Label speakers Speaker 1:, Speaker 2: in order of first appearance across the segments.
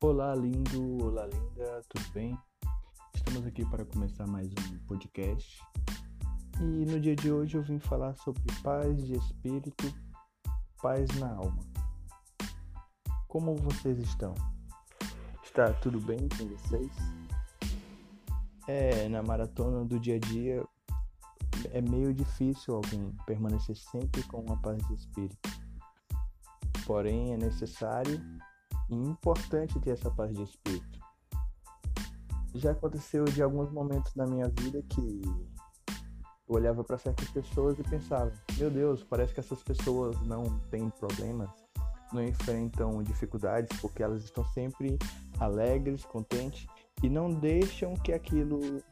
Speaker 1: Olá, lindo, olá, linda, tudo bem? Estamos aqui para começar mais um podcast e no dia de hoje eu vim falar sobre paz de espírito, paz na alma. Como vocês estão? Está tudo bem com vocês? É, na maratona do dia a dia é meio difícil alguém permanecer sempre com uma paz de espírito. Porém, é necessário e importante ter essa paz de espírito. Já aconteceu de alguns momentos na minha vida que eu olhava para certas pessoas e pensava: meu Deus, parece que essas pessoas não têm problemas, não enfrentam dificuldades, porque elas estão sempre alegres, contentes e não deixam que aquilo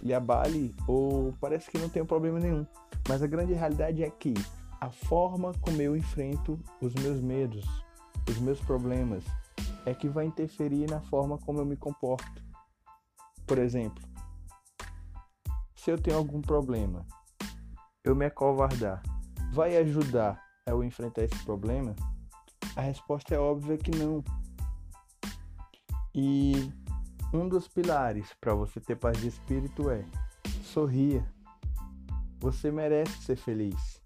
Speaker 1: lhe abale ou parece que não tem problema nenhum. Mas a grande realidade é que a forma como eu enfrento os meus medos, os meus problemas, é que vai interferir na forma como eu me comporto. Por exemplo, se eu tenho algum problema, eu me acovardar, vai ajudar a eu enfrentar esse problema? A resposta é óbvia que não. E um dos pilares para você ter paz de espírito é sorria. Você merece ser feliz.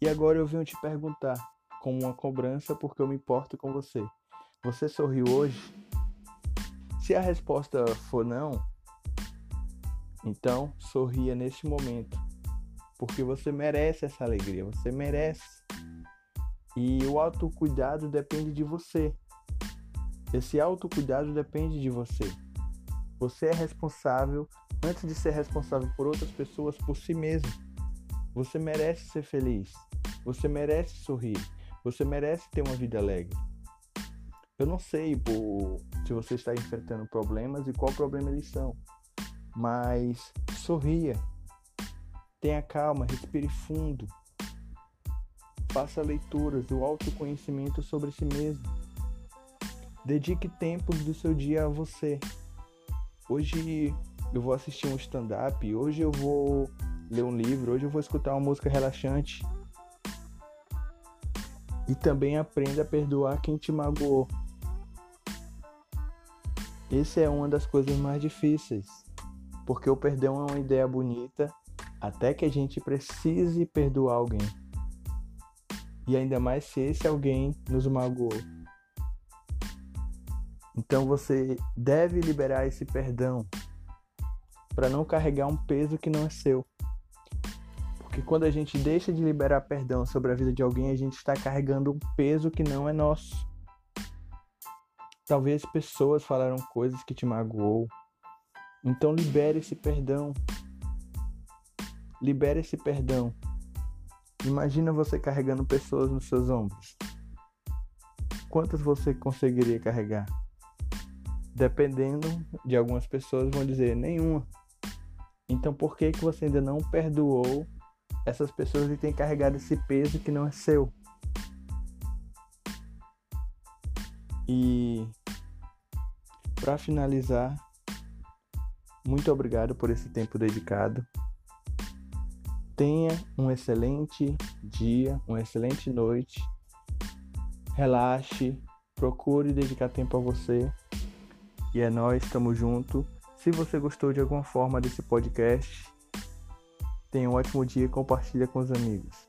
Speaker 1: E agora eu venho te perguntar, como uma cobrança, porque eu me importo com você. Você sorriu hoje? Se a resposta for não, então sorria neste momento, porque você merece essa alegria, você merece. E o autocuidado depende de você. Esse autocuidado depende de você. Você é responsável, antes de ser responsável por outras pessoas, por si mesmo. Você merece ser feliz. Você merece sorrir. Você merece ter uma vida alegre. Eu não sei por, se você está enfrentando problemas e qual problema eles são, mas sorria. Tenha calma, respire fundo. Faça leituras do autoconhecimento sobre si mesmo Dedique tempos do seu dia a você. Hoje eu vou assistir um stand-up, hoje eu vou ler um livro, hoje eu vou escutar uma música relaxante. E também aprenda a perdoar quem te magoou. Essa é uma das coisas mais difíceis, porque o perdão é uma ideia bonita até que a gente precise perdoar alguém. E ainda mais se esse alguém nos magoou. Então você deve liberar esse perdão para não carregar um peso que não é seu. Porque quando a gente deixa de liberar perdão sobre a vida de alguém, a gente está carregando um peso que não é nosso. Talvez pessoas falaram coisas que te magoou. Então libere esse perdão. Libere esse perdão. Imagina você carregando pessoas nos seus ombros. Quantas você conseguiria carregar? dependendo de algumas pessoas vão dizer nenhuma. Então por que que você ainda não perdoou essas pessoas e tem carregado esse peso que não é seu? E para finalizar, muito obrigado por esse tempo dedicado. Tenha um excelente dia, uma excelente noite. Relaxe, procure dedicar tempo a você e é nós, estamos junto. Se você gostou de alguma forma desse podcast, tenha um ótimo dia e compartilha com os amigos.